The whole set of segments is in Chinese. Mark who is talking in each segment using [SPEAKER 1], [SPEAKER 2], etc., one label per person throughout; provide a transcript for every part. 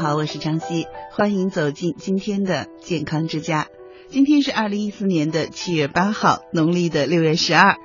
[SPEAKER 1] 好，我是张希，欢迎走进今天的健康之家。今天是二零一四年的七月八号，农历的六月十二。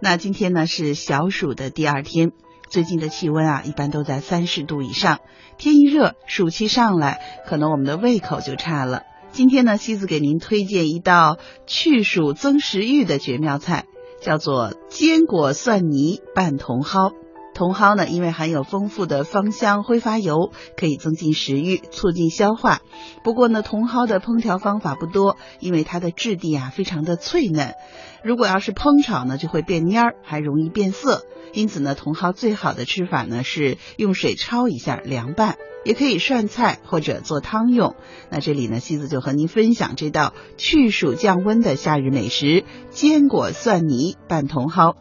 [SPEAKER 1] 那今天呢是小暑的第二天，最近的气温啊一般都在三十度以上，天一热，暑气上来，可能我们的胃口就差了。今天呢，西子给您推荐一道去暑增食欲的绝妙菜，叫做坚果蒜泥拌茼蒿。茼蒿呢，因为含有丰富的芳香挥发油，可以增进食欲，促进消化。不过呢，茼蒿的烹调方法不多，因为它的质地啊非常的脆嫩，如果要是烹炒呢，就会变蔫儿，还容易变色。因此呢，茼蒿最好的吃法呢是用水焯一下凉拌，也可以涮菜或者做汤用。那这里呢，西子就和您分享这道去暑降温的夏日美食——坚果蒜泥拌茼蒿。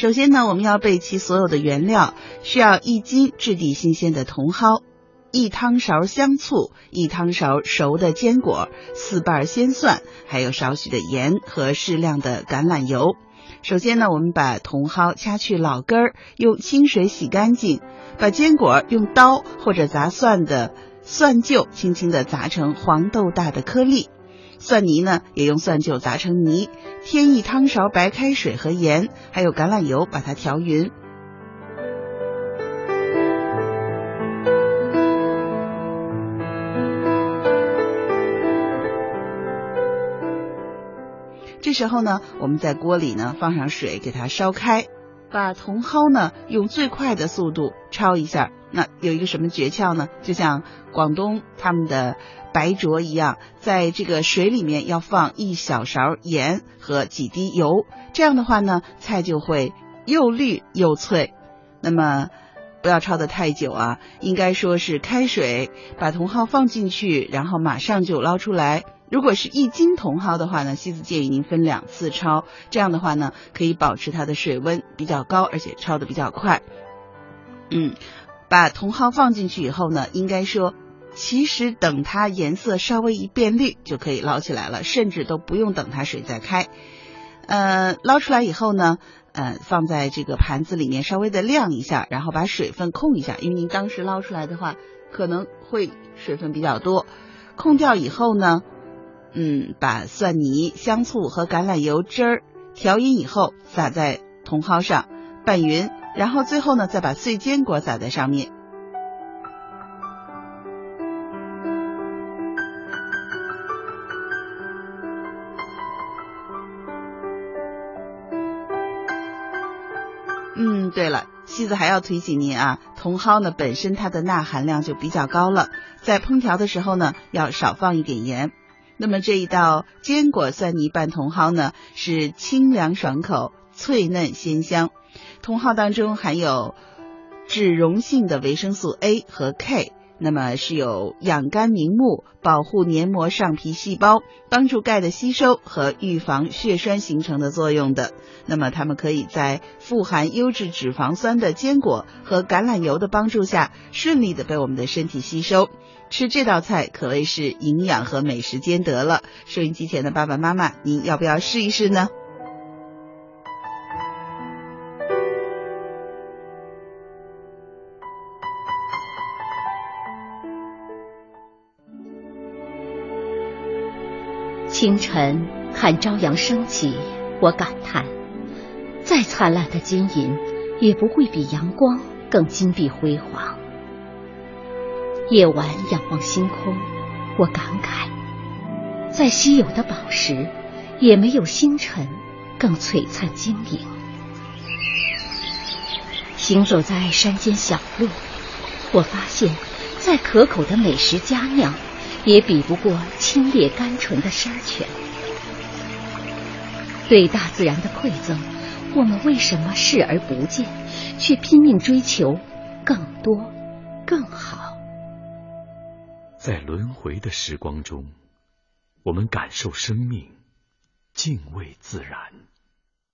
[SPEAKER 1] 首先呢，我们要备齐所有的原料，需要一斤质地新鲜的茼蒿，一汤勺香醋，一汤勺熟的坚果，四瓣鲜蒜，还有少许的盐和适量的橄榄油。首先呢，我们把茼蒿掐去老根儿，用清水洗干净，把坚果用刀或者砸蒜的蒜臼轻轻的砸成黄豆大的颗粒。蒜泥呢，也用蒜臼砸成泥，添一汤勺白开水和盐，还有橄榄油，把它调匀。这时候呢，我们在锅里呢放上水，给它烧开，把茼蒿呢用最快的速度焯一下。那有一个什么诀窍呢？就像广东他们的。白灼一样，在这个水里面要放一小勺盐和几滴油，这样的话呢，菜就会又绿又脆。那么不要焯的太久啊，应该说是开水把茼蒿放进去，然后马上就捞出来。如果是一斤茼蒿的话呢，西子建议您分两次焯，这样的话呢，可以保持它的水温比较高，而且焯的比较快。嗯，把茼蒿放进去以后呢，应该说。其实等它颜色稍微一变绿就可以捞起来了，甚至都不用等它水再开。呃，捞出来以后呢，呃，放在这个盘子里面稍微的晾一下，然后把水分控一下，因为您当时捞出来的话可能会水分比较多。控掉以后呢，嗯，把蒜泥、香醋和橄榄油汁儿调匀以后撒在茼蒿上拌匀，然后最后呢再把碎坚果撒在上面。嗯，对了，西子还要提醒您啊，茼蒿呢本身它的钠含量就比较高了，在烹调的时候呢要少放一点盐。那么这一道坚果蒜泥拌茼蒿呢是清凉爽口、脆嫩鲜香，茼蒿当中含有脂溶性的维生素 A 和 K。那么是有养肝明目、保护黏膜上皮细胞、帮助钙的吸收和预防血栓形成的作用的。那么它们可以在富含优质脂肪酸的坚果和橄榄油的帮助下，顺利的被我们的身体吸收。吃这道菜可谓是营养和美食兼得了。收音机前的爸爸妈妈，您要不要试一试呢？
[SPEAKER 2] 清晨看朝阳升起，我感叹：再灿烂的金银，也不会比阳光更金碧辉煌。夜晚仰望星空，我感慨：再稀有的宝石，也没有星辰更璀璨晶莹。行走在山间小路，我发现，再可口的美食佳酿。也比不过清冽甘醇的山泉。对大自然的馈赠，我们为什么视而不见，却拼命追求更多、更好？
[SPEAKER 3] 在轮回的时光中，我们感受生命，敬畏自然。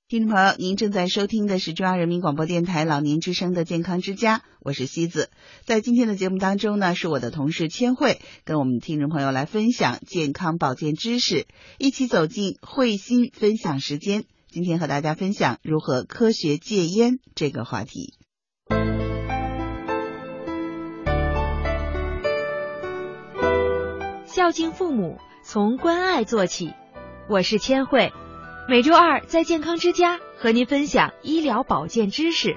[SPEAKER 1] 听众朋友，您正在收听的是中央人民广播电台老年之声的健康之家，我是西子。在今天的节目当中呢，是我的同事千惠跟我们听众朋友来分享健康保健知识，一起走进慧心分享时间。今天和大家分享如何科学戒烟这个话题。
[SPEAKER 4] 孝敬父母，从关爱做起。我是千惠，每周二在健康之家和您分享医疗保健知识。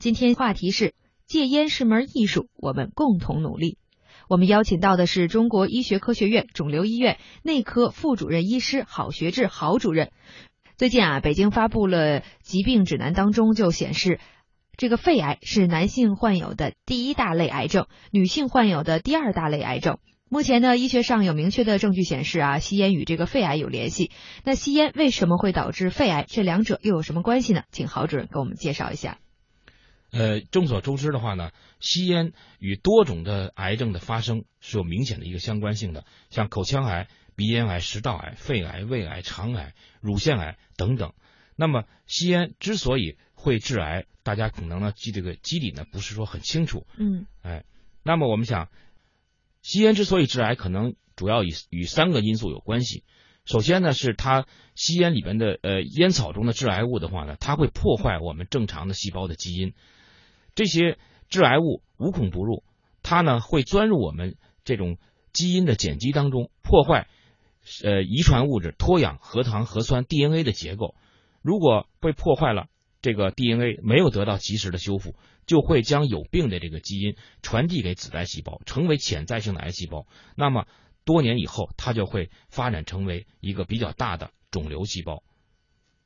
[SPEAKER 4] 今天话题是戒烟是门艺术，我们共同努力。我们邀请到的是中国医学科学院肿瘤医院内科副主任医师郝学志郝主任。最近啊，北京发布了疾病指南当中就显示，这个肺癌是男性患有的第一大类癌症，女性患有的第二大类癌症。目前呢，医学上有明确的证据显示啊，吸烟与这个肺癌有联系。那吸烟为什么会导致肺癌？这两者又有什么关系呢？请郝主任给我们介绍一下。
[SPEAKER 5] 呃，众所周知的话呢，吸烟与多种的癌症的发生是有明显的一个相关性的，像口腔癌、鼻咽癌、食道癌、肺癌、胃癌、肠癌、乳腺癌等等。那么，吸烟之所以会致癌，大家可能呢记这个机理呢不是说很清楚。
[SPEAKER 4] 嗯，
[SPEAKER 5] 哎，那么我们想，吸烟之所以致癌，可能主要与与三个因素有关系。首先呢，是它吸烟里边的呃烟草中的致癌物的话呢，它会破坏我们正常的细胞的基因。这些致癌物无孔不入，它呢会钻入我们这种基因的碱基当中，破坏呃遗传物质脱氧核糖核酸 DNA 的结构。如果被破坏了，这个 DNA 没有得到及时的修复，就会将有病的这个基因传递给子代细胞，成为潜在性的癌细胞。那么多年以后，它就会发展成为一个比较大的肿瘤细胞。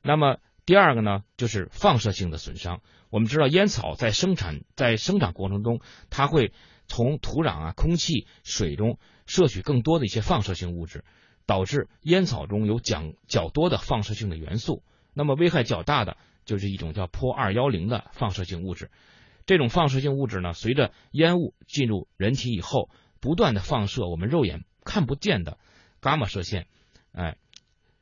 [SPEAKER 5] 那么第二个呢，就是放射性的损伤。我们知道，烟草在生产在生长过程中，它会从土壤啊、空气、水中摄取更多的一些放射性物质，导致烟草中有较较多的放射性的元素。那么危害较大的就是一种叫钋二幺零的放射性物质。这种放射性物质呢，随着烟雾进入人体以后，不断的放射我们肉眼看不见的伽马射线。哎，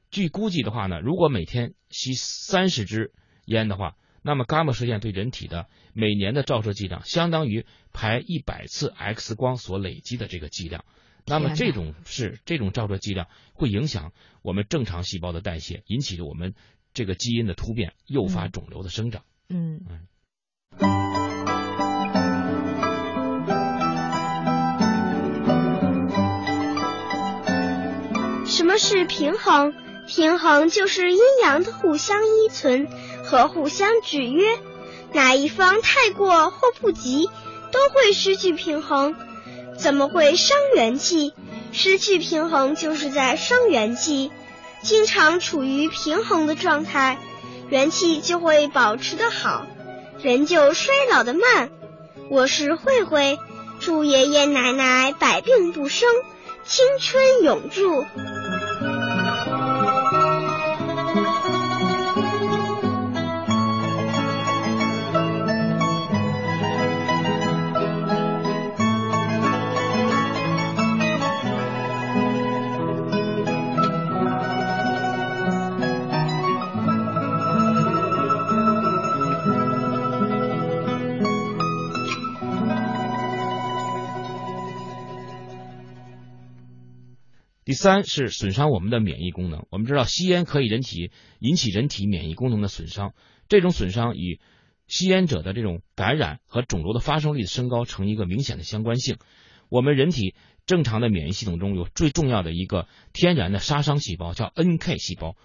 [SPEAKER 5] 据估计的话呢，如果每天吸三十支烟的话，那么，伽马射线对人体的每年的照射剂量，相当于排一百次 X 光所累积的这个剂量。那么，这种是这种照射剂量会影响我们正常细胞的代谢，引起我们这个基因的突变，诱发肿瘤的生长。
[SPEAKER 4] 嗯。
[SPEAKER 6] 什么是平衡？平衡就是阴阳的互相依存和互相制约，哪一方太过或不及，都会失去平衡。怎么会伤元气？失去平衡就是在伤元气。经常处于平衡的状态，元气就会保持得好，人就衰老的慢。我是慧慧，祝爷爷奶奶百病不生，青春永驻。
[SPEAKER 5] 第三是损伤我们的免疫功能。我们知道吸烟可以人体引起人体免疫功能的损伤，这种损伤与吸烟者的这种感染和肿瘤的发生率的升高成一个明显的相关性。我们人体正常的免疫系统中有最重要的一个天然的杀伤细胞，叫 NK 细胞。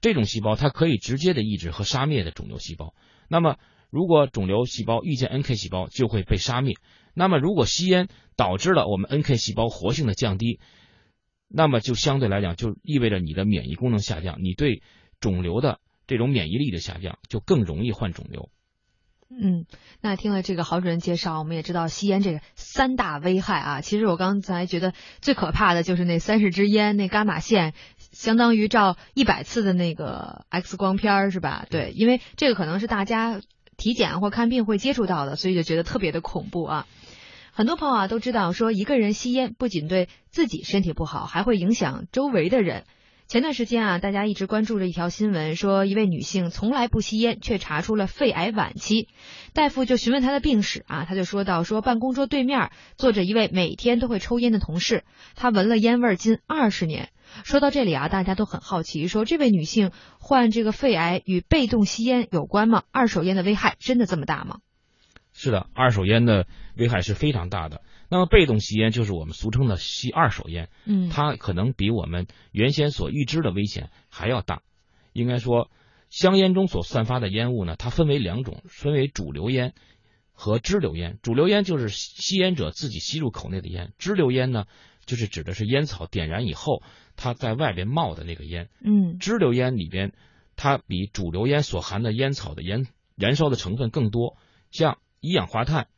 [SPEAKER 5] 这种细胞它可以直接的抑制和杀灭的肿瘤细胞。那么如果肿瘤细胞遇见 NK 细胞，就会被杀灭。那么如果吸烟导致了我们 NK 细胞活性的降低，那么就相对来讲，就意味着你的免疫功能下降，你对肿瘤的这种免疫力的下降，就更容易患肿瘤。
[SPEAKER 4] 嗯，那听了这个郝主任介绍，我们也知道吸烟这个三大危害啊。其实我刚才觉得最可怕的就是那三十支烟，那伽马线相当于照一百次的那个 X 光片儿是吧？对，因为这个可能是大家体检或看病会接触到的，所以就觉得特别的恐怖啊。很多朋友啊都知道，说一个人吸烟不仅对自己身体不好，还会影响周围的人。前段时间啊，大家一直关注着一条新闻，说一位女性从来不吸烟，却查出了肺癌晚期。大夫就询问她的病史啊，她就说到说办公桌对面坐着一位每天都会抽烟的同事，她闻了烟味近二十年。说到这里啊，大家都很好奇，说这位女性患这个肺癌与被动吸烟有关吗？二手烟的危害真的这么大吗？
[SPEAKER 5] 是的，二手烟的危害是非常大的。那么被动吸烟就是我们俗称的吸二手烟，
[SPEAKER 4] 嗯，
[SPEAKER 5] 它可能比我们原先所预知的危险还要大。应该说，香烟中所散发的烟雾呢，它分为两种，分为主流烟和支流烟。主流烟就是吸烟者自己吸入口内的烟，支流烟呢，就是指的是烟草点燃以后，它在外边冒的那个烟。
[SPEAKER 4] 嗯，
[SPEAKER 5] 支流烟里边，它比主流烟所含的烟草的烟燃烧的成分更多，像一氧化碳，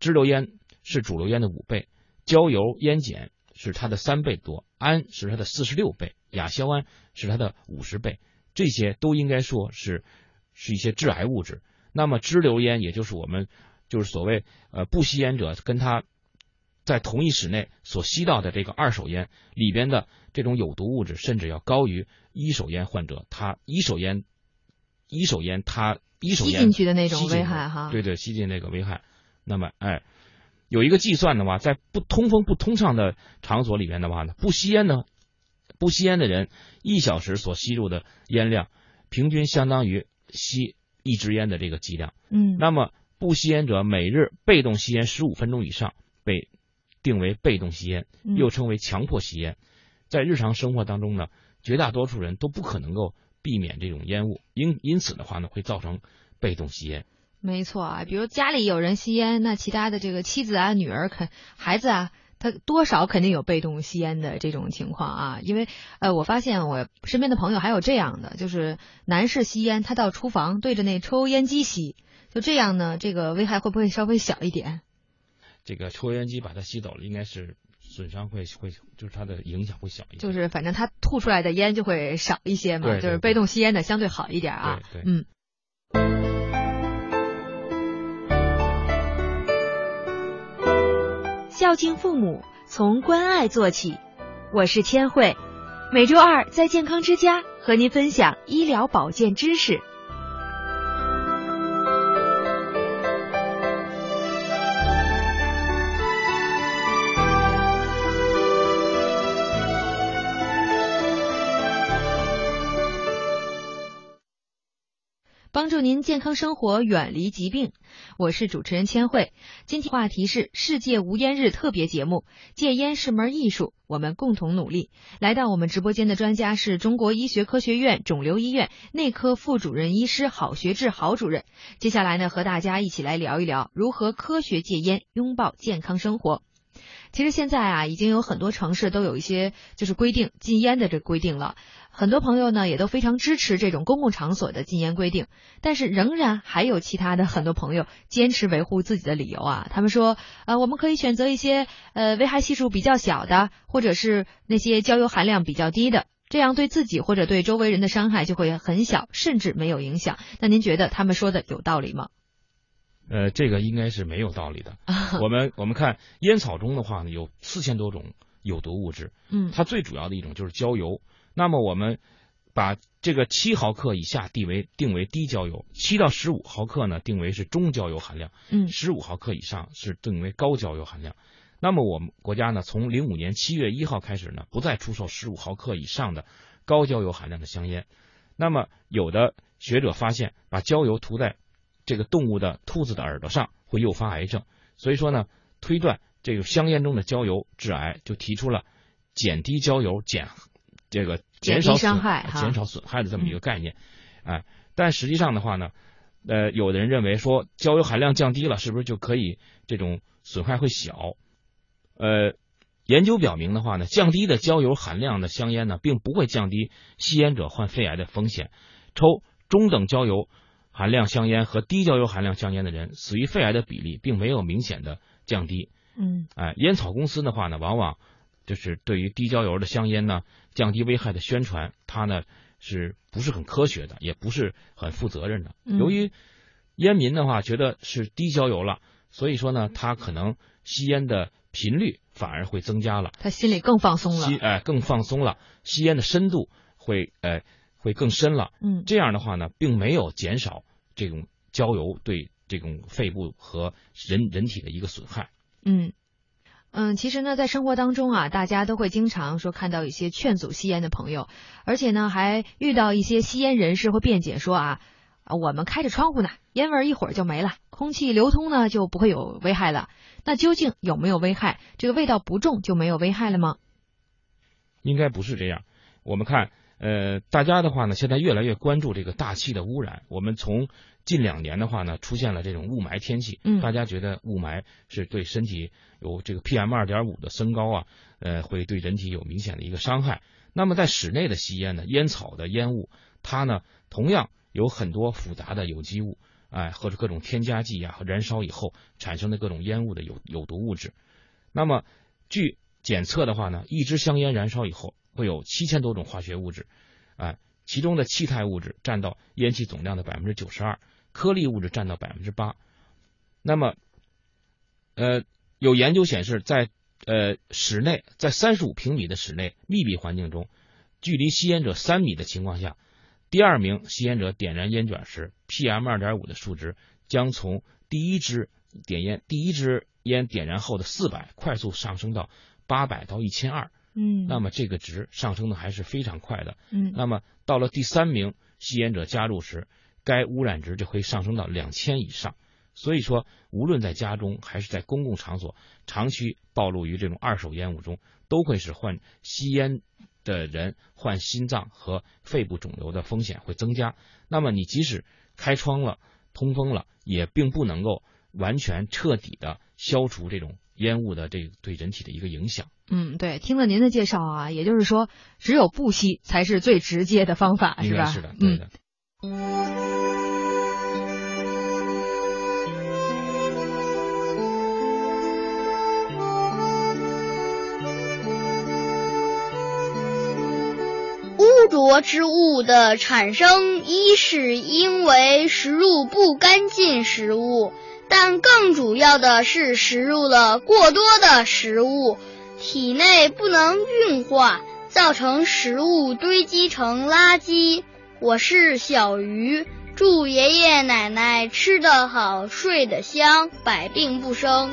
[SPEAKER 5] 支流烟。是主流烟的五倍，焦油烟碱是它的三倍多，氨是它的四十六倍，亚硝胺是它的五十倍，这些都应该说是是一些致癌物质。那么支流烟，也就是我们就是所谓呃不吸烟者跟他在同一室内所吸到的这个二手烟里边的这种有毒物质，甚至要高于一手烟患者他一手烟一手烟他一手烟
[SPEAKER 4] 吸进去的那种危害哈，
[SPEAKER 5] 对对，吸进那个危害。那么哎。有一个计算的话，在不通风不通畅的场所里面的话呢，不吸烟呢，不吸烟的人一小时所吸入的烟量，平均相当于吸一支烟的这个剂量。
[SPEAKER 4] 嗯，
[SPEAKER 5] 那么不吸烟者每日被动吸烟十五分钟以上，被定为被动吸烟，又称为强迫吸烟。在日常生活当中呢，绝大多数人都不可能够避免这种烟雾，因因此的话呢，会造成被动吸烟。
[SPEAKER 4] 没错啊，比如家里有人吸烟，那其他的这个妻子啊、女儿、肯孩子啊，他多少肯定有被动吸烟的这种情况啊。因为呃，我发现我身边的朋友还有这样的，就是男士吸烟，他到厨房对着那抽烟机吸，就这样呢，这个危害会不会稍微小一点？
[SPEAKER 5] 这个抽烟机把它吸走了，应该是损伤会会，就是它的影响会小一点。
[SPEAKER 4] 就是反正它吐出来的烟就会少一些嘛，就是被动吸烟的相对好一点啊。
[SPEAKER 5] 对，
[SPEAKER 4] 嗯。孝敬父母，从关爱做起。我是千惠，每周二在健康之家和您分享医疗保健知识。帮助您健康生活，远离疾病。我是主持人千惠。今天话题是世界无烟日特别节目，戒烟是门艺术，我们共同努力。来到我们直播间的专家是中国医学科学院肿瘤医院内科副主任医师郝学志郝主任。接下来呢，和大家一起来聊一聊如何科学戒烟，拥抱健康生活。其实现在啊，已经有很多城市都有一些就是规定禁烟的这个规定了。很多朋友呢也都非常支持这种公共场所的禁烟规定，但是仍然还有其他的很多朋友坚持维护自己的理由啊。他们说，呃，我们可以选择一些呃危害系数比较小的，或者是那些焦油含量比较低的，这样对自己或者对周围人的伤害就会很小，甚至没有影响。那您觉得他们说的有道理吗？
[SPEAKER 5] 呃，这个应该是没有道理的。我们我们看烟草中的话呢，有四千多种有毒物质，
[SPEAKER 4] 嗯，
[SPEAKER 5] 它最主要的一种就是焦油。那么我们把这个七毫克以下定为定为低焦油，七到十五毫克呢定为是中焦油含量，
[SPEAKER 4] 嗯，
[SPEAKER 5] 十五毫克以上是定为高焦油含量。那么我们国家呢，从零五年七月一号开始呢，不再出售十五毫克以上的高焦油含量的香烟。那么有的学者发现，把焦油涂在这个动物的兔子的耳朵上会诱发癌症，所以说呢，推断这个香烟中的焦油致癌，就提出了减低焦油减。这个减少
[SPEAKER 4] 伤害、
[SPEAKER 5] 减少损害的这么一个概念，哎，但实际上的话呢，呃，有的人认为说焦油含量降低了，是不是就可以这种损害会小？呃，研究表明的话呢，降低的焦油含量的香烟呢，并不会降低吸烟者患肺癌的风险。抽中等焦油含量香烟和低焦油含量香烟的人，死于肺癌的比例并没有明显的降低。
[SPEAKER 4] 嗯，
[SPEAKER 5] 哎，烟草公司的话呢，往往。就是对于低焦油的香烟呢，降低危害的宣传，它呢是不是很科学的，也不是很负责任的。由于烟民的话觉得是低焦油了，所以说呢，他可能吸烟的频率反而会增加了，
[SPEAKER 4] 他心里更放松了，
[SPEAKER 5] 吸哎更放松了，吸烟的深度会呃会更深了。
[SPEAKER 4] 嗯，
[SPEAKER 5] 这样的话呢，并没有减少这种焦油对这种肺部和人人体的一个损害。
[SPEAKER 4] 嗯。嗯，其实呢，在生活当中啊，大家都会经常说看到一些劝阻吸烟的朋友，而且呢，还遇到一些吸烟人士会辩解说啊，啊，我们开着窗户呢，烟味一会儿就没了，空气流通呢就不会有危害了。那究竟有没有危害？这个味道不重就没有危害了吗？
[SPEAKER 5] 应该不是这样。我们看，呃，大家的话呢，现在越来越关注这个大气的污染。我们从近两年的话呢，出现了这种雾霾天气，
[SPEAKER 4] 嗯，
[SPEAKER 5] 大家觉得雾霾是对身体有这个 PM 二点五的升高啊，呃，会对人体有明显的一个伤害。那么在室内的吸烟呢，烟草的烟雾，它呢同样有很多复杂的有机物，哎，或者各种添加剂啊，和燃烧以后产生的各种烟雾的有有毒物质。那么据检测的话呢，一支香烟燃烧以后会有七千多种化学物质，哎，其中的气态物质占到烟气总量的百分之九十二。颗粒物质占到百分之八，那么，呃，有研究显示，在呃室内，在三十五平米的室内密闭环境中，距离吸烟者三米的情况下，第二名吸烟者点燃烟卷时，PM 二点五的数值将从第一支点烟第一支烟点燃后的四百快速上升到八百到一千二，
[SPEAKER 4] 嗯，
[SPEAKER 5] 那么这个值上升的还是非常快的，
[SPEAKER 4] 嗯，
[SPEAKER 5] 那么到了第三名吸烟者加入时。该污染值就会上升到两千以上，所以说，无论在家中还是在公共场所，长期暴露于这种二手烟雾中，都会使患吸烟的人患心脏和肺部肿瘤的风险会增加。那么，你即使开窗了、通风了，也并不能够完全彻底的消除这种烟雾的这对人体的一个影响。
[SPEAKER 4] 嗯，对，听了您的介绍啊，也就是说，只有不吸才是最直接的方法，是吧？
[SPEAKER 5] 是的，对的。
[SPEAKER 6] 污浊之物的产生，一是因为食入不干净食物，但更主要的是食入了过多的食物，体内不能运化，造成食物堆积成垃圾。我是小鱼，祝爷爷奶奶吃得好，睡得香，百病不生。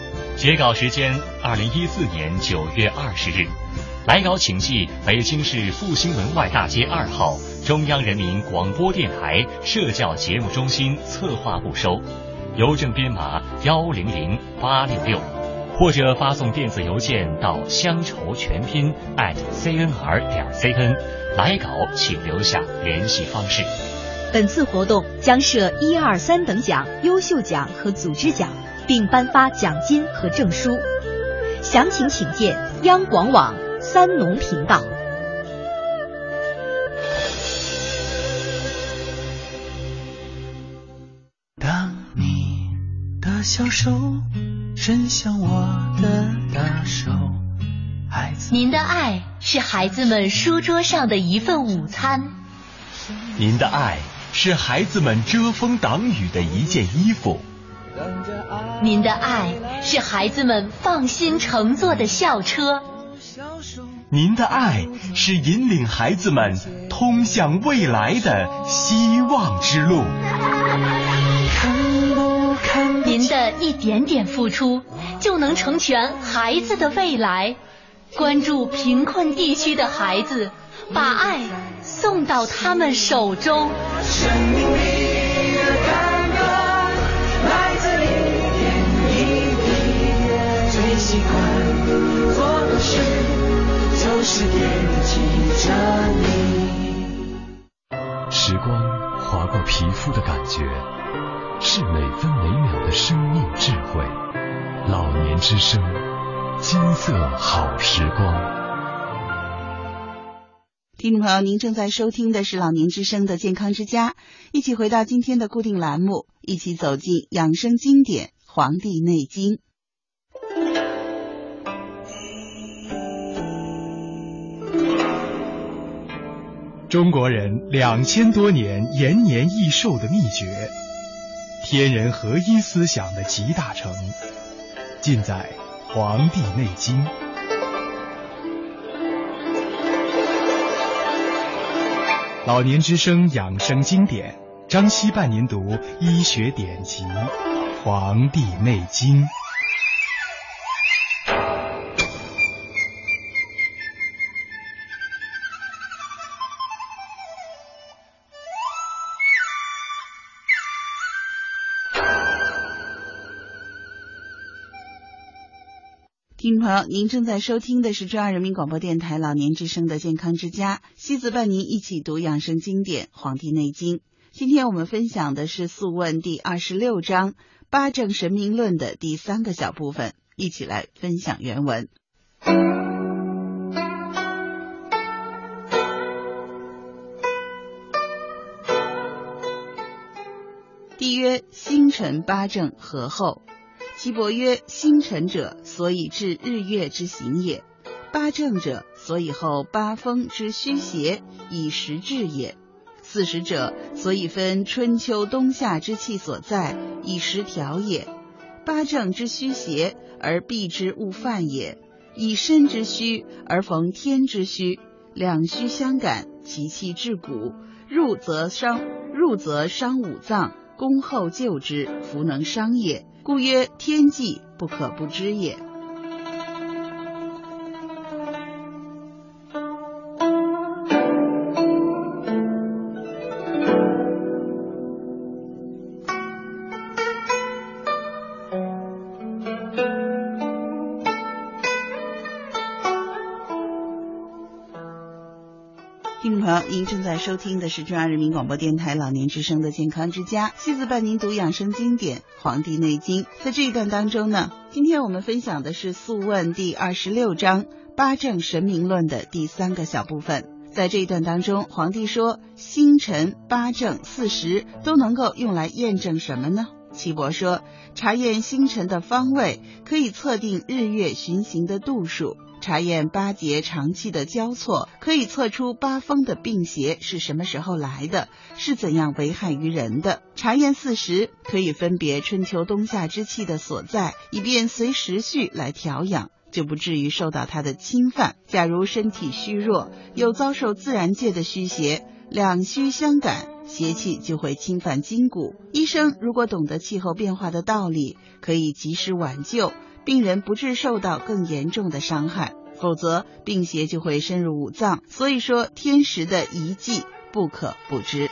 [SPEAKER 7] 截稿时间：二零一四年九月二十日。来稿请寄北京市复兴门外大街二号中央人民广播电台社教节目中心策划部收，邮政编码幺零零八六六，或者发送电子邮件到乡愁全拼 @cnr 点 cn。来稿请留下联系方式。
[SPEAKER 2] 本次活动将设一二三等奖、优秀奖和组织奖。并颁发奖金和证书，详情请见央广网三农频道。
[SPEAKER 8] 当你的小手伸向我的大手，孩子。
[SPEAKER 9] 您的爱是孩子们书桌上的一份午餐。
[SPEAKER 10] 您的爱是孩子们遮风挡雨的一件衣服。
[SPEAKER 9] 您的爱是孩子们放心乘坐的校车，
[SPEAKER 10] 您的爱是引领孩子们通向未来的希望之路。
[SPEAKER 9] 您的一点点付出，就能成全孩子的未来。关注贫困地区的孩子，把爱送到他们手中。
[SPEAKER 8] 习是惦记着你。
[SPEAKER 3] 时光划过皮肤的感觉，是每分每秒的生命智慧。老年之声，金色好时光。
[SPEAKER 1] 听众朋友，您正在收听的是老年之声的健康之家，一起回到今天的固定栏目，一起走进养生经典《黄帝内经》。
[SPEAKER 11] 中国人两千多年延年益寿的秘诀，天人合一思想的集大成，尽在《黄帝内经》。老年之声养生经典，张希伴您读医学典籍《黄帝内经》。
[SPEAKER 1] 朋友，您正在收听的是中央人民广播电台老年之声的健康之家，西子伴您一起读养生经典《黄帝内经》。今天我们分享的是《素问》第二十六章《八正神明论》的第三个小部分，一起来分享原文。帝曰：星辰八正合后。岐伯曰：星辰者，所以治日月之行也；八正者，所以后八风之虚邪，以时治也；四时者，所以分春秋冬夏之气所在，以时调也。八正之虚邪，而避之勿犯也；以身之虚，而逢天之虚，两虚相感，其气至骨，入则伤，入则伤五脏，攻后救之，弗能伤也。故曰：天际不可不知也。正在收听的是中央人民广播电台老年之声的健康之家，妻子伴您读养生经典《黄帝内经》。在这一段当中呢，今天我们分享的是《素问》第二十六章《八正神明论》的第三个小部分。在这一段当中，皇帝说，星辰、八正、四时都能够用来验证什么呢？岐伯说，查验星辰的方位，可以测定日月巡行的度数。查验八节长气的交错，可以测出八风的病邪是什么时候来的，是怎样危害于人的。查验四时，可以分别春秋冬夏之气的所在，以便随时序来调养，就不至于受到它的侵犯。假如身体虚弱，又遭受自然界的虚邪，两虚相感，邪气就会侵犯筋骨。医生如果懂得气候变化的道理，可以及时挽救。病人不致受到更严重的伤害，否则病邪就会深入五脏。所以说，天时的遗迹不可不知。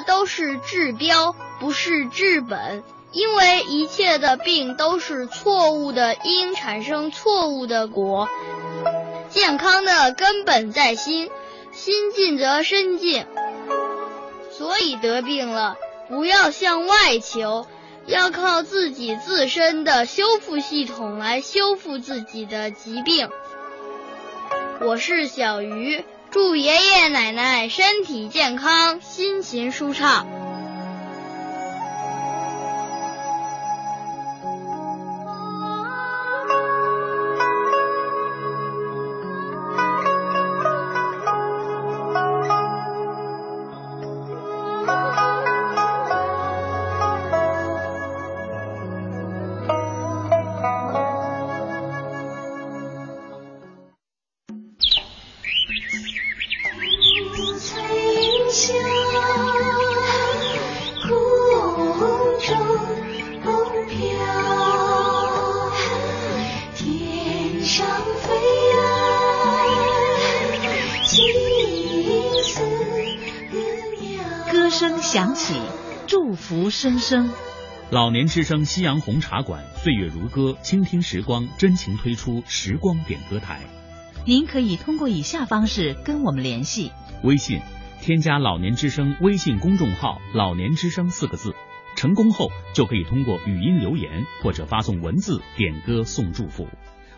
[SPEAKER 12] 都是治标，不是治本，因为一切的病都是错误的因产生错误的果。健康的根本在心，心静则身静。所以得病了，不要向外求，要靠自己自身的修复系统来修复自己的疾病。我是小鱼。祝爷爷奶奶身体健康，心情舒畅。
[SPEAKER 13] 起，祝福声声。
[SPEAKER 14] 老年之声夕阳红茶馆，岁月如歌，倾听时光，真情推出时光点歌台。
[SPEAKER 13] 您可以通过以下方式跟我们联系：
[SPEAKER 14] 微信添加“老年之声”微信公众号“老年之声”四个字，成功后就可以通过语音留言或者发送文字点歌送祝福。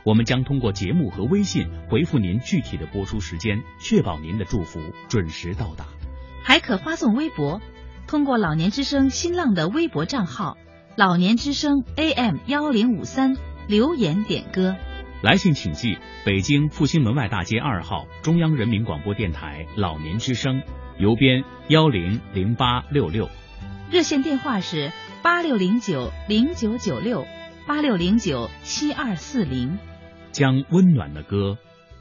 [SPEAKER 14] 我们将通过节目和微信回复您具体的播出时间，确保您的祝福准时到达。
[SPEAKER 13] 还可发送微博，通过老年之声新浪的微博账号“老年之声 AM 幺零五三”留言点歌。
[SPEAKER 14] 来信请寄北京复兴门外大街二号中央人民广播电台老年之声，邮编幺零零八六六。
[SPEAKER 13] 热线电话是八六零九零九九六八六零九七二四零。
[SPEAKER 14] 将温暖的歌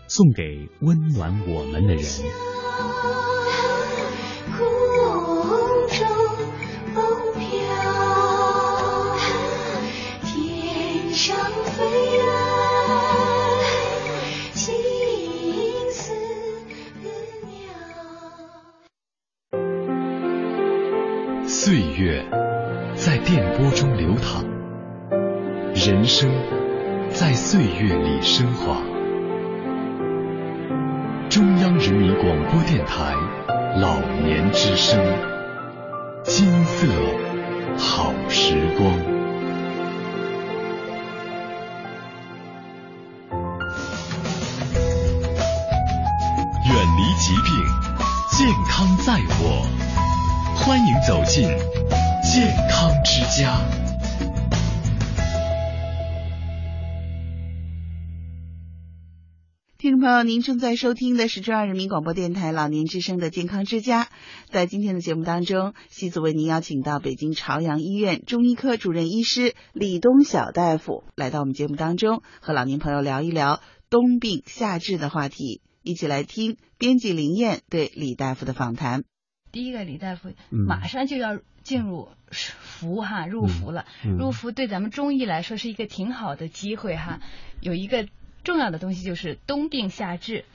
[SPEAKER 14] 送给温暖我们的人。
[SPEAKER 3] 月在电波中流淌，人生。在岁月里升华。中央人民广播电台老年之声，金色好时光。远离疾病，健康在我。欢迎走进家。
[SPEAKER 1] 听众朋友，您正在收听的是中央人民广播电台老年之声的健康之家。在今天的节目当中，西子为您邀请到北京朝阳医院中医科主任医师李东晓大夫来到我们节目当中，和老年朋友聊一聊冬病夏治的话题。一起来听编辑林燕对李大夫的访谈。
[SPEAKER 15] 第一个，李大夫马上就要进入伏哈，入伏了。入伏对咱们中医来说是一个挺好的机会哈，有一个。重要的东西就是冬病夏治，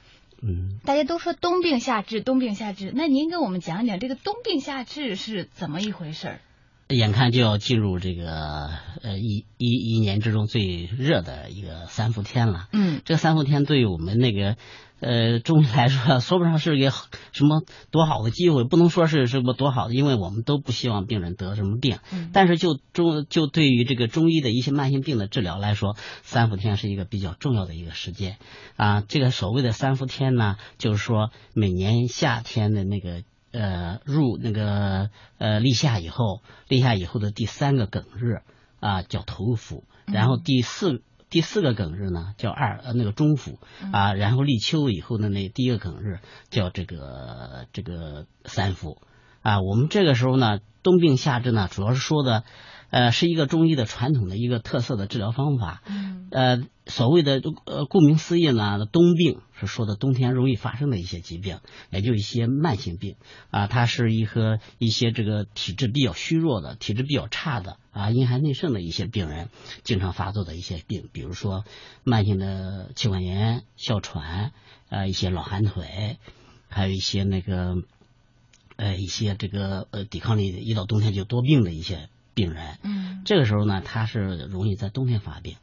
[SPEAKER 16] 嗯，
[SPEAKER 15] 大家都说冬病夏治，冬病夏治。那您给我们讲讲这个冬病夏治是怎么一回事儿？
[SPEAKER 16] 眼看就要进入这个呃一一一年之中最热的一个三伏天了，
[SPEAKER 15] 嗯，
[SPEAKER 16] 这个三伏天对于我们那个。呃，中医来说，说不上是一个什么多好的机会，不能说是什么多好的，因为我们都不希望病人得什么病。
[SPEAKER 15] 嗯。
[SPEAKER 16] 但是就中就对于这个中医的一些慢性病的治疗来说，三伏天是一个比较重要的一个时间啊。这个所谓的三伏天呢，就是说每年夏天的那个呃入那个呃立夏以后，立夏以后的第三个庚日啊叫头伏，然后第四。第四个庚日呢叫二呃那个中伏啊，然后立秋以后的那第一个庚日叫这个这个三伏啊。我们这个时候呢，冬病夏治呢，主要是说的呃是一个中医的传统的一个特色的治疗方法。
[SPEAKER 15] 嗯。
[SPEAKER 16] 呃，所谓的呃顾名思义呢，冬病是说的冬天容易发生的一些疾病，也就一些慢性病啊，它是一和一些这个体质比较虚弱的、体质比较差的。啊，阴寒内盛的一些病人经常发作的一些病，比如说慢性的气管炎、哮喘，啊，一些老寒腿，还有一些那个呃一些这个呃抵抗力一到冬天就多病的一些病人。
[SPEAKER 15] 嗯，
[SPEAKER 16] 这个时候呢，他是容易在冬天发病。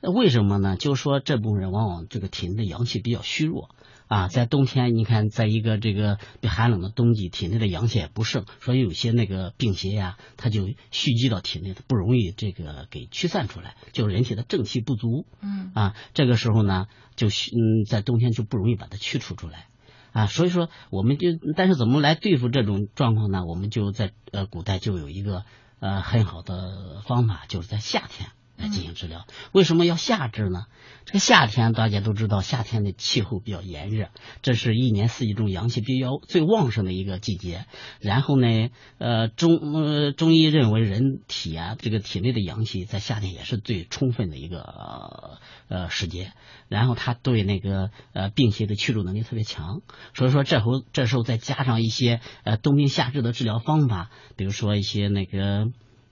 [SPEAKER 16] 那为什么呢？就是说这部分人往往这个体内的阳气比较虚弱。啊，在冬天，你看，在一个这个比寒冷的冬季，体内的阳气也不盛，所以有些那个病邪呀，它就蓄积到体内，它不容易这个给驱散出来，就是人体的正气不足。
[SPEAKER 15] 嗯
[SPEAKER 16] 啊，这个时候呢，就嗯，在冬天就不容易把它驱除出来。啊，所以说，我们就但是怎么来对付这种状况呢？我们就在呃古代就有一个呃很好的方法，就是在夏天。来进行治疗，为什么要夏治呢？这个夏天大家都知道，夏天的气候比较炎热，这是一年四季中阳气比较最旺盛的一个季节。然后呢，呃中呃中医认为人体啊，这个体内的阳气在夏天也是最充分的一个呃时节。然后它对那个呃病邪的驱逐能力特别强，所以说这后这时候再加上一些呃冬病夏治的治疗方法，比如说一些那个。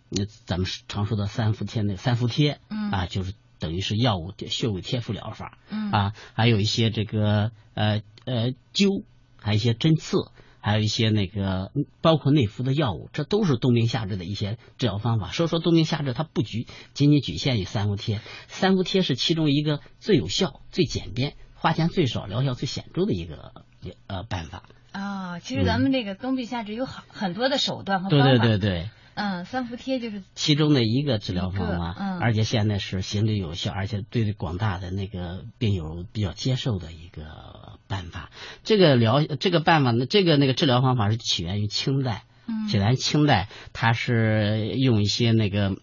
[SPEAKER 16] 那咱们常说的三伏贴，那三伏贴，
[SPEAKER 15] 嗯
[SPEAKER 16] 啊，就是等于是药物穴位贴敷疗法，
[SPEAKER 15] 嗯
[SPEAKER 16] 啊，还有一些这个呃呃灸，还有一些针刺。还有一些那个，嗯包括内服的药物，这都是冬病夏治的一些治疗方法。所以说，冬病夏治它不局仅仅局限于三伏贴，三伏贴是其中一个最有效、最简便、花钱最少、疗效最显著的一个呃办法。
[SPEAKER 15] 啊、其实咱们这个冬病夏治有很很多的手段和方
[SPEAKER 16] 对
[SPEAKER 15] 法。
[SPEAKER 16] 对对对，
[SPEAKER 15] 嗯，三伏贴就是
[SPEAKER 16] 其中的一个治疗方法，
[SPEAKER 15] 嗯
[SPEAKER 16] 而且现在是行之有效，而且对广大的那个病友比较接受的一个办法。这个疗这个办法呢，这个那个治疗方法是起源于清代，
[SPEAKER 15] 嗯
[SPEAKER 16] 起源于清代，它是用一些那个。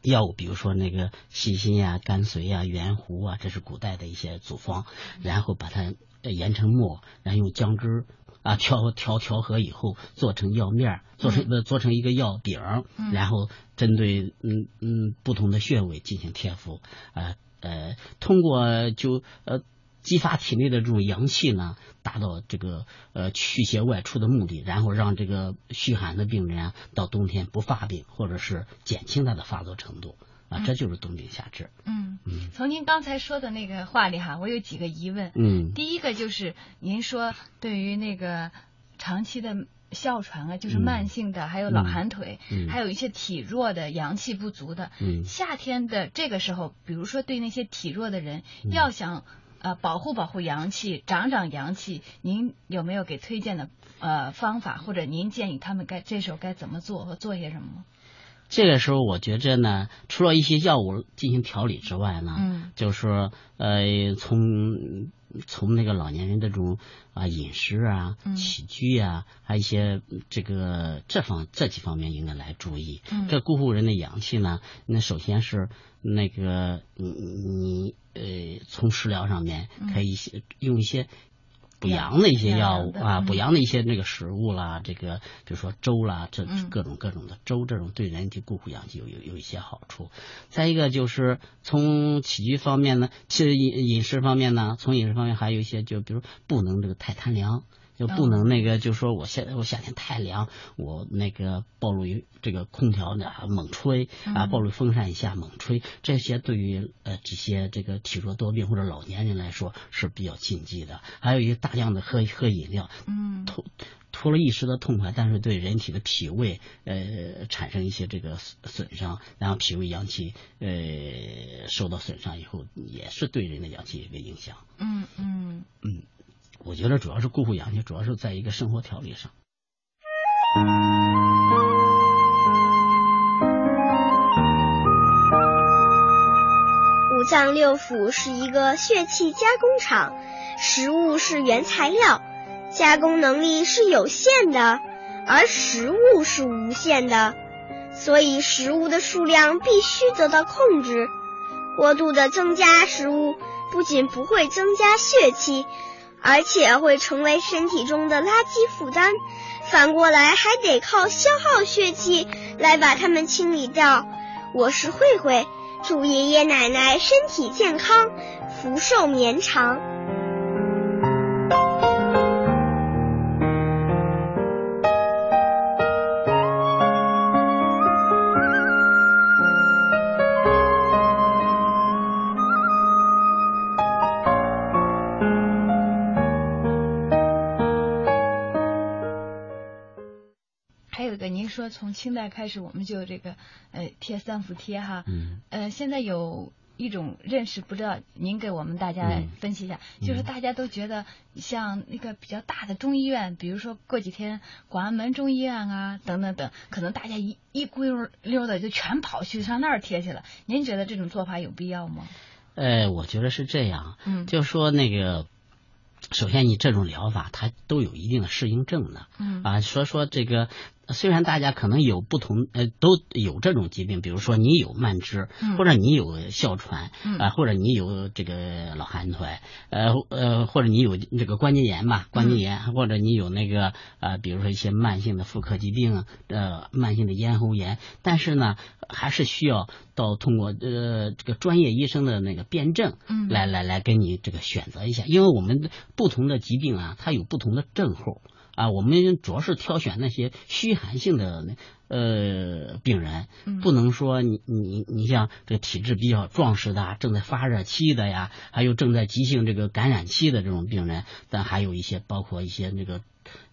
[SPEAKER 16] 药物，比如说那个细辛呀、甘遂呀、圆胡啊，这是古代的一些组方，然后把它呃研成末，然后用姜汁啊调调调和以后，做成药面儿，做成呃做成一个药饼，
[SPEAKER 15] 嗯。
[SPEAKER 16] 然后针对嗯嗯不同的穴位进行贴敷，呃呃，通过就呃。激发体内的这种阳气呢，达到这个呃驱邪外出的目的，然后让这个虚寒的病人啊，到冬天不发病，或者是减轻它的发作程度啊，
[SPEAKER 15] 嗯
[SPEAKER 16] 这就是冬病夏治。
[SPEAKER 15] 嗯嗯，从您刚才说的那个话里哈，我有几个疑问。
[SPEAKER 16] 嗯
[SPEAKER 15] 第一个就是您说对于那个长期的哮喘啊，就是
[SPEAKER 16] 嗯
[SPEAKER 15] 慢性的，还有老寒腿，
[SPEAKER 16] 嗯
[SPEAKER 15] 还有一些体弱的、阳气不足的。
[SPEAKER 16] 嗯
[SPEAKER 15] 夏天的这个时候，比如说对那些体弱的人，
[SPEAKER 16] 嗯
[SPEAKER 15] 要想呃保护保护阳气、长长阳气，您有没有给推荐的呃方法，或者您建议他们该这时候该怎么做和做些什么吗？
[SPEAKER 16] 这个时候，我觉着呢，除了一些药物进行调理之外呢，
[SPEAKER 15] 嗯
[SPEAKER 16] 就是说，呃，从从那个老年人这种啊饮食啊、
[SPEAKER 15] 嗯
[SPEAKER 16] 起居啊，还有一些嗯这个这方这几方面应该来注意。
[SPEAKER 15] 嗯
[SPEAKER 16] 这固护人的阳气呢，那首先是那个你你呃，从食疗上面
[SPEAKER 15] 嗯
[SPEAKER 16] 可以些用一些。补阳的一些药物啊，
[SPEAKER 15] 补阳的
[SPEAKER 16] 一些那个食物啦，这个比如说粥啦，这
[SPEAKER 15] 嗯
[SPEAKER 16] 各种各种的粥，这种对人体固护阳气有有有一些好处。再一个就是从起居方面呢，其实饮饮食方面呢，从饮食方面还有一些，就比如不能这个太贪凉。就不能那个，就说我夏我夏天太凉，我那个暴露于这个空调呢猛吹啊，
[SPEAKER 15] 嗯。
[SPEAKER 16] 暴露风扇一下猛吹，这些对于呃这些这个体弱多病或者老年人来说是比较禁忌的。还有一个大量的喝喝饮料，
[SPEAKER 15] 嗯。
[SPEAKER 16] 脱脱了一时的痛快，但是对人体的脾胃呃产生一些这个损损伤，然后脾胃阳气呃受到损伤以后，也是对人的阳气有一个影响。
[SPEAKER 15] 嗯嗯。
[SPEAKER 16] 嗯，我觉得主要是固护阳气，主要是在一个生活调理上。
[SPEAKER 6] 五脏六腑是一个血气加工厂，食物是原材料，加工能力是有限的，而食物是无限的，所以食物的数量必须得到控制。过度的增加食物，不仅不会增加血气，而且会成为身体中的垃圾负担，反过来还得靠消耗血气来把它们清理掉。我是慧慧。祝爷爷奶奶身体健康，福寿绵长。
[SPEAKER 15] 说从清代开始我们就这个呃贴三伏贴哈，
[SPEAKER 16] 嗯
[SPEAKER 15] 呃现在有一种认识，不知道您给我们大家分析一下，
[SPEAKER 16] 嗯
[SPEAKER 15] 就是大家都觉得像那个比较大的中医院，比如说过几天广安门中医院啊等等等，可能大家一一咕溜溜的就全跑去上那儿贴去了。您觉得这种做法有必要吗？
[SPEAKER 16] 呃，我觉得是这样，
[SPEAKER 15] 嗯
[SPEAKER 16] 就说那个。首先，你这种疗法它都有一定的适应症的，
[SPEAKER 15] 嗯
[SPEAKER 16] 啊，所以说这个虽然大家可能有不同，呃，都有这种疾病，比如说你有慢支，
[SPEAKER 15] 嗯
[SPEAKER 16] 或者你有哮喘，
[SPEAKER 15] 嗯
[SPEAKER 16] 啊，或者你有这个老寒腿，呃呃，或者你有这个关节炎吧，关节炎，或者你有那个呃，比如说一些慢性的妇科疾病，呃，慢性的咽喉炎，但是呢，还是需要到通过呃这个专业医生的那个辩证，
[SPEAKER 15] 嗯
[SPEAKER 16] 来来来跟你这个选择一下，因为我们不同的疾病啊，它有不同的症候。啊，我们主要是挑选那些虚寒性的呃病人，不能说你你你像这个体质比较壮实的，正在发热期的呀，还有正在急性这个感染期的这种病人，但还有一些包括一些那个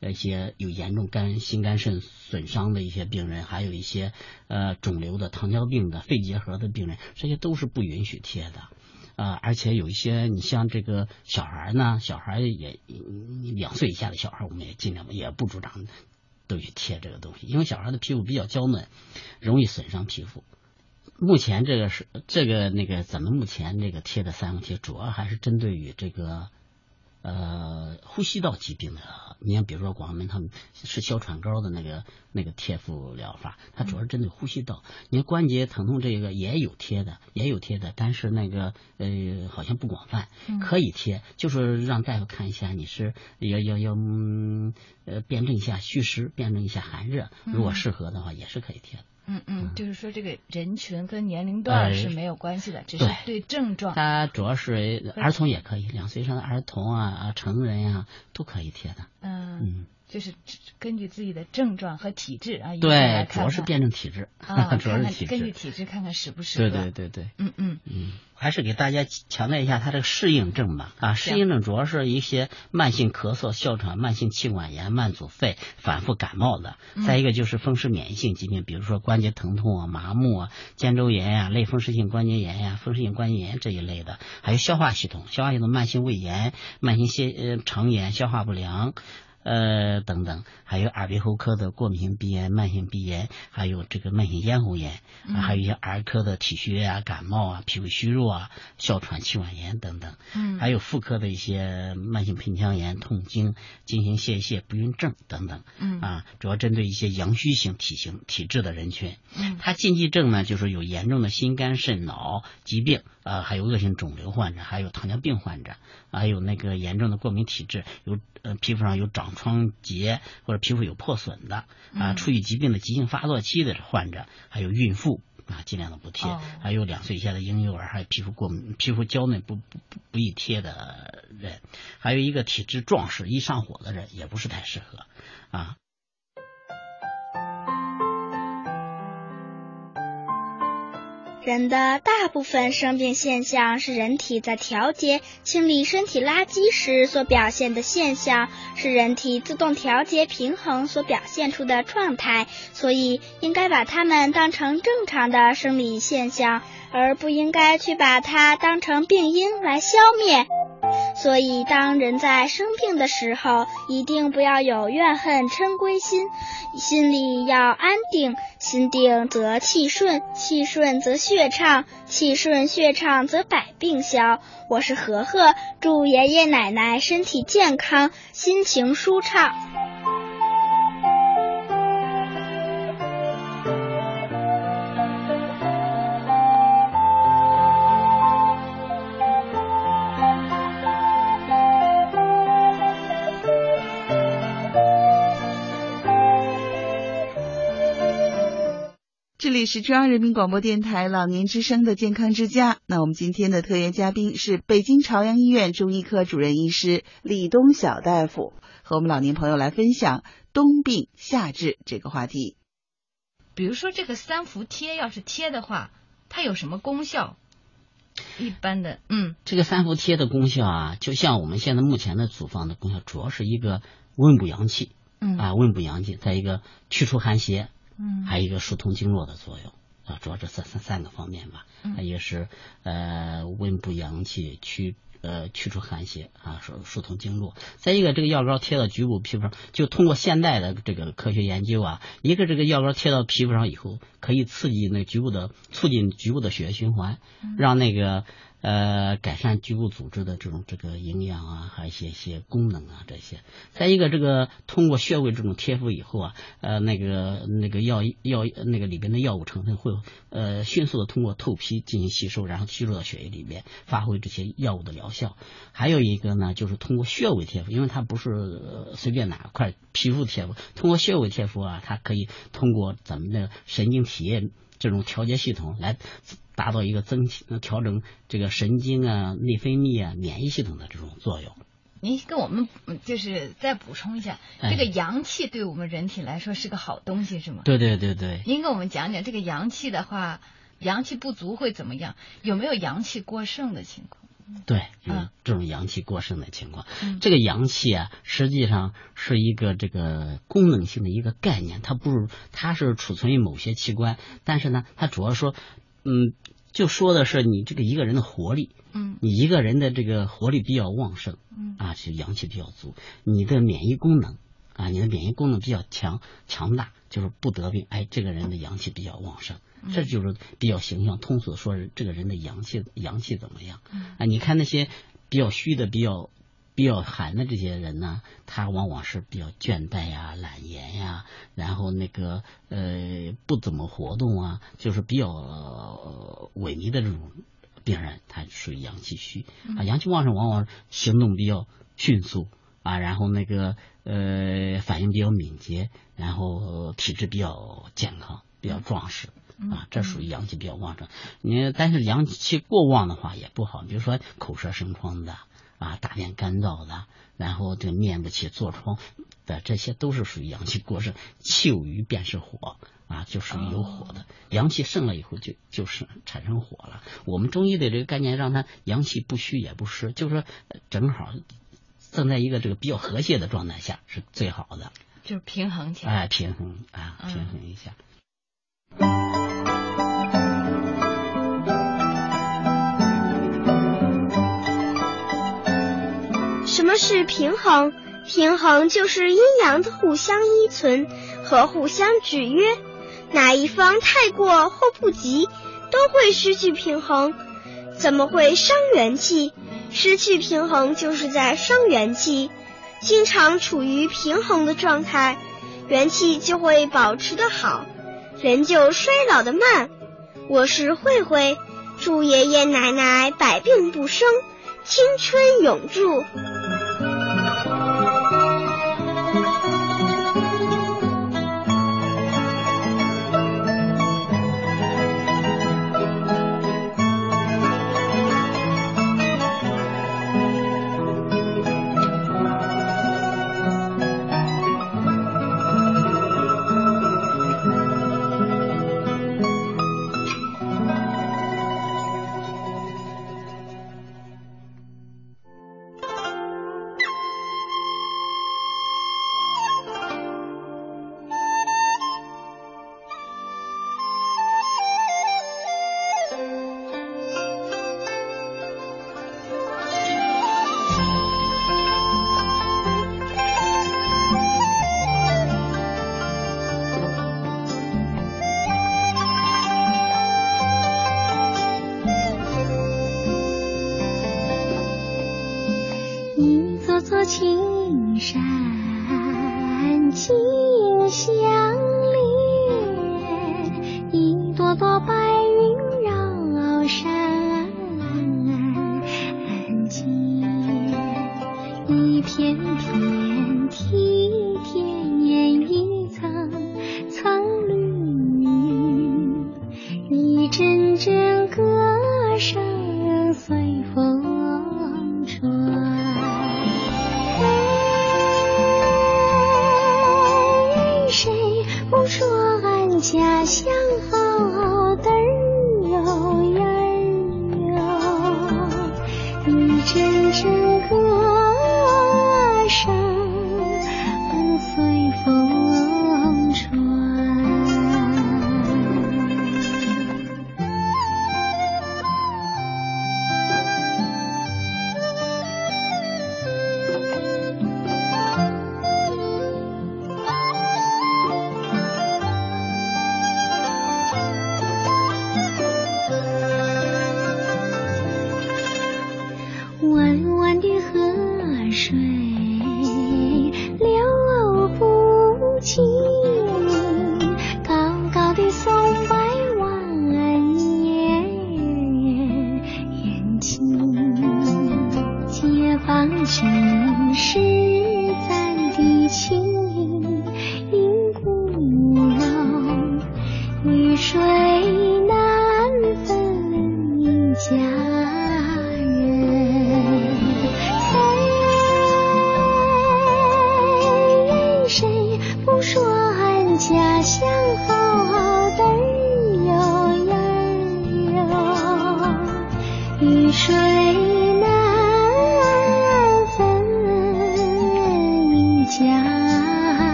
[SPEAKER 16] 一些有严重肝心肝肾损伤的一些病人，还有一些呃肿瘤的、糖尿病的、肺结核的病人，这些都是不允许贴的。啊，而且有一些，你像这个小孩呢，小孩也两岁以下的小孩，我们也尽量也不主张都去贴这个东西，因为小孩的皮肤比较娇嫩，容易损伤皮肤。目前这个是这个那个，咱们目前这个贴的三个贴，主要还是针对于这个呃呼吸道疾病的。你像，比如说广门他们是哮喘膏的那个那个贴敷疗法，它主要是针对呼吸道。你看关节疼痛这个也有贴的，也有贴的，但是那个呃好像不广泛，可以贴，就是让大夫看一下你是要要要嗯呃辩证一下虚实，辩证一下寒热，如果适合的话也是可以贴的。
[SPEAKER 15] 嗯嗯，就是说这个人群跟年龄段是没有关系的，只是对症状。
[SPEAKER 16] 它主要是儿童也可以，两岁以上的儿童啊啊成人呀都可以贴的。
[SPEAKER 15] 嗯。嗯，就是根据自己的症状和体质啊，
[SPEAKER 16] 对，主要是辩证体质啊，主要是体质，
[SPEAKER 15] 根据体质看看适不适
[SPEAKER 16] 合。对对对对，
[SPEAKER 15] 嗯嗯
[SPEAKER 16] 嗯，还是给大家强调一下它这个适应症吧。啊，适应症主要是一些慢性咳嗽、哮喘、慢性气管炎、慢阻肺、反复感冒的。再一个就是风湿免疫性疾病，比如说关节疼痛啊、麻木啊、肩周炎呀、类风湿性关节炎呀、风湿性关节炎这一类的，还有消化系统、消化系统慢性胃炎、慢性泻呃肠炎、消化不良。呃，等等，还有耳鼻喉科的过敏性鼻炎、慢性鼻炎，还有这个慢性咽喉炎，还有一些儿科的体虚啊、感冒啊、脾胃虚弱啊、哮喘、气管炎等等。
[SPEAKER 15] 嗯，
[SPEAKER 16] 还有妇科的一些慢性盆腔炎、痛经、经行泄泻、不孕症等等。
[SPEAKER 15] 嗯，
[SPEAKER 16] 啊，主要针对一些阳虚型体型体质的人群。
[SPEAKER 15] 嗯，
[SPEAKER 16] 它禁忌症呢，就是有严重的心肝肾脑疾病，呃，还有恶性肿瘤患者，还有糖尿病患者，还有那个严重的过敏体质，有呃皮肤上有长。疮结或者皮肤有破损的啊，处于疾病的急性发作期的患者，还有孕妇啊，尽量的不贴。还有两岁以下的婴幼儿，还有皮肤过敏、皮肤娇嫩不不不不易贴的人，还有一个体质壮实、易上火的人，也不是太适合啊。
[SPEAKER 6] 人的大部分生病现象是人体在调节、清理身体垃圾时所表现的现象，是人体自动调节平衡所表现出的状态，所以应该把它们当成正常的生理现象，而不应该去把它当成病因来消灭。所以，当人在生病的时候，一定不要有怨恨嗔归心，心里要安定。心定则气顺，气顺则血畅，气顺血畅则百病消。我是和和，祝爷爷奶奶身体健康，心情舒畅。
[SPEAKER 1] 里是中央人民广播电台老年之声的健康之家。那我们今天的特约嘉宾是北京朝阳医院中医科主任医师李东晓大夫，和我们老年朋友来分享冬病夏治这个话题。
[SPEAKER 15] 比如说，这个三伏贴要是贴的话，它有什么功效？一般的，嗯，
[SPEAKER 16] 这个三伏贴的功效啊，就像我们现在目前的处方的功效，主要是一个温补阳气，
[SPEAKER 15] 嗯
[SPEAKER 16] 啊，温补阳气，再一个去除寒邪。
[SPEAKER 15] 嗯，
[SPEAKER 16] 还有一个疏通经络的作用啊，主要这三三三个方面吧。
[SPEAKER 15] 嗯，
[SPEAKER 16] 一个是呃温补阳气，驱呃驱除寒邪啊，疏疏通经络。再一个，这个药膏贴到局部皮肤上，就通过现代的这个科学研究啊，一个这个药膏贴到皮肤上以后，可以刺激那局部的促进局部的血液循环，让那个。呃，改善局部组织的这种这个营养啊，还有一些些功能啊，这些。再一个，这个通过穴位这种贴敷以后啊，呃，那个那个药药那个里边的药物成分会呃迅速的通过透皮进行吸收，然后吸入到血液里边，发挥这些药物的疗效。还有一个呢，就是通过穴位贴敷，因为它不是随便哪块皮肤贴敷，通过穴位贴敷啊，它可以通过咱们的神经体液这种调节系统来。达到一个增调整这个神经啊、内分泌啊、免疫系统的这种作用。
[SPEAKER 15] 您跟我们嗯就是再补充一下，
[SPEAKER 16] 哎
[SPEAKER 15] 这个阳气对我们人体来说是个好东西，是吗？
[SPEAKER 16] 对对对对，
[SPEAKER 15] 您跟我们讲讲这个阳气的话，阳气不足会怎么样？有没有阳气过剩的情况？
[SPEAKER 16] 对，
[SPEAKER 15] 嗯。
[SPEAKER 16] 这种阳气过剩的情况。
[SPEAKER 15] 嗯。
[SPEAKER 16] 这个阳气啊，实际上是一个这个功能性的一个概念，它不是它是储存于某些器官，但是呢，它主要说，嗯，就说的是你这个一个人的活力，
[SPEAKER 15] 嗯。
[SPEAKER 16] 你一个人的这个活力比较旺盛，
[SPEAKER 15] 嗯。
[SPEAKER 16] 啊，就阳气比较足，你的免疫功能啊，你的免疫功能比较强强大，就是不得病，哎，这个人的阳气比较旺盛，
[SPEAKER 15] 嗯
[SPEAKER 16] 这就是比较形象通俗的说是这个人的阳气阳气怎么样
[SPEAKER 15] 嗯
[SPEAKER 16] 啊？你看那些比较虚的、比较比较寒的这些人呢，他往往是比较倦怠呀、懒言呀，然后那个呃不怎么活动啊，就是比较、呃萎靡的这种病人，他属于阳气虚啊。
[SPEAKER 15] 嗯
[SPEAKER 16] 阳气旺盛，往往行动比较迅速啊，然后那个呃反应比较敏捷，然后体质比较健康，比较壮实。啊，这属于阳气比较旺盛。你但是阳气过旺的话也不好，比如说口舌生疮的啊，大便干燥的，然后这个面部起痤疮的，这些都是属于阳气过盛。气有余便是火啊，就属于有火的。阳气盛了以后就就是产生火了。我们中医的这个概念让它阳气不虚也不湿，就是说呃正好正在一个这个比较和谐的状态下是最好的。
[SPEAKER 15] 就是平衡起来。
[SPEAKER 16] 哎，平衡啊，
[SPEAKER 15] 嗯
[SPEAKER 16] 平衡一下。
[SPEAKER 6] 什么是平衡？平衡就是阴阳的互相依存和互相制约，哪一方太过或不及，都会失去平衡。怎么会伤元气？失去平衡就是在伤元气。经常处于平衡的状态，元气就会保持的好，人就衰老的慢。我是慧慧，祝爷爷奶奶百病不生，青春永驻。
[SPEAKER 17] 歌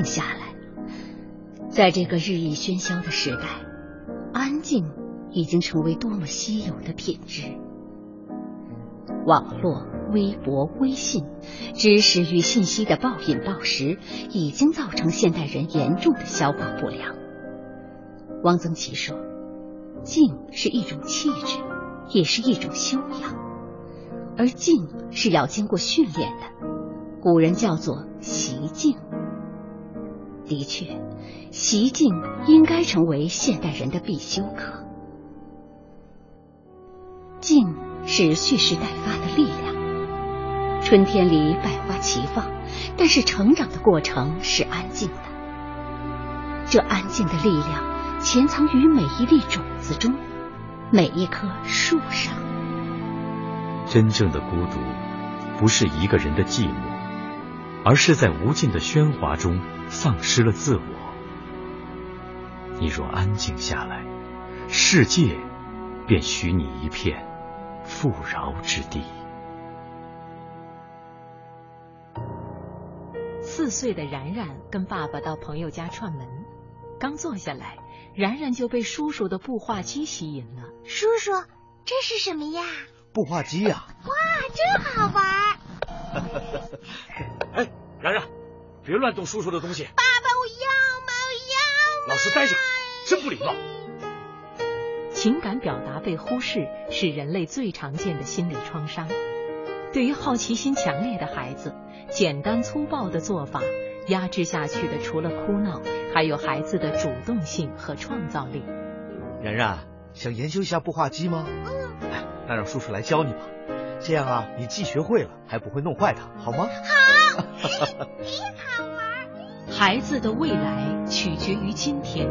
[SPEAKER 2] 静下来。在这个日益喧嚣的时代，安静已经成为多么稀有的品质。网络、微博、微信，知识与信息的暴饮暴食，已经造成现代人严重的消化不良。汪曾祺说：“静是一种气质，也是一种修养，而静是要经过训练的。古人叫做习静。的确，习静应该成为现代人的必修课。静是蓄势待发的力量。春天里百花齐放，但是成长的过程是安静的。这安静的力量潜藏于每一粒种子中，每一棵树上。
[SPEAKER 3] 真正的孤独，不是一个人的寂寞，而是在无尽的喧哗中丧失了自我。你若安静下来，世界便许你一片富饶之地。
[SPEAKER 18] 四岁的然然跟爸爸到朋友家串门，刚坐下来，然然就被叔叔的步话机吸引了。
[SPEAKER 19] 叔叔，这是什么呀？
[SPEAKER 20] 步话机呀、
[SPEAKER 19] 哇，真好玩！哎然然，别乱动叔叔的东西。
[SPEAKER 6] 爸爸，我要吗？我
[SPEAKER 19] 要。老实待着，真不礼貌。
[SPEAKER 18] 情感表达被忽视是人类最常见的心理创伤。对于好奇心强烈的孩子，简单粗暴的做法压制下去的，除了哭闹，还有孩子的主动性和创造力。
[SPEAKER 20] 然然，想研究一下步话机吗？
[SPEAKER 6] 嗯。
[SPEAKER 20] 哎，那让叔叔来教你吧。这样啊，你既学会了，还不会弄坏它，好吗？
[SPEAKER 6] 好，真好玩。
[SPEAKER 18] 孩子的未来取决于今天，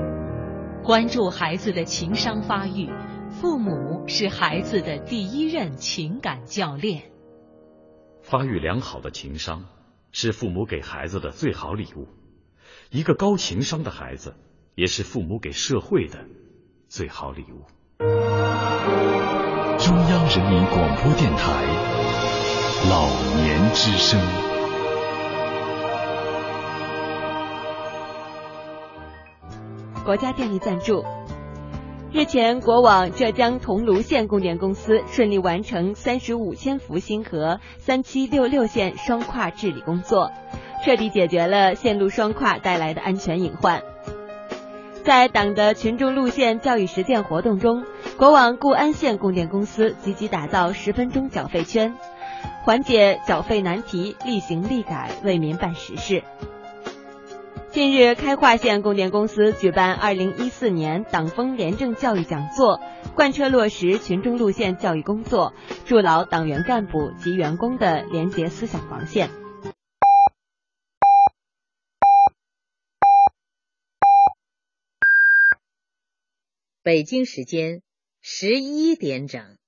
[SPEAKER 18] 关注孩子的情商发育，父母是孩子的第一任情感教练。
[SPEAKER 21] 发育良好的情商是父母给孩子的最好礼物，一个高情商的孩子也是父母给社会的最好礼物。
[SPEAKER 3] 中央人民广播电台老年之声。
[SPEAKER 22] 国家电力赞助。日前，国网浙江桐庐县供电公司顺利完成三十五千伏星河三七六六线双跨治理工作，彻底解决了线路双跨带来的安全隐患。在党的群众路线教育实践活动中，国网固安县供电公司积极打造十分钟缴费圈，缓解缴费难题，立行立改，为民办实事。近日，开化县供电公司举办二零一四年党风廉政教育讲座，贯彻落实群众路线教育工作，筑牢党员干部及员工的廉洁思想防线。
[SPEAKER 23] 北京时间十一点整。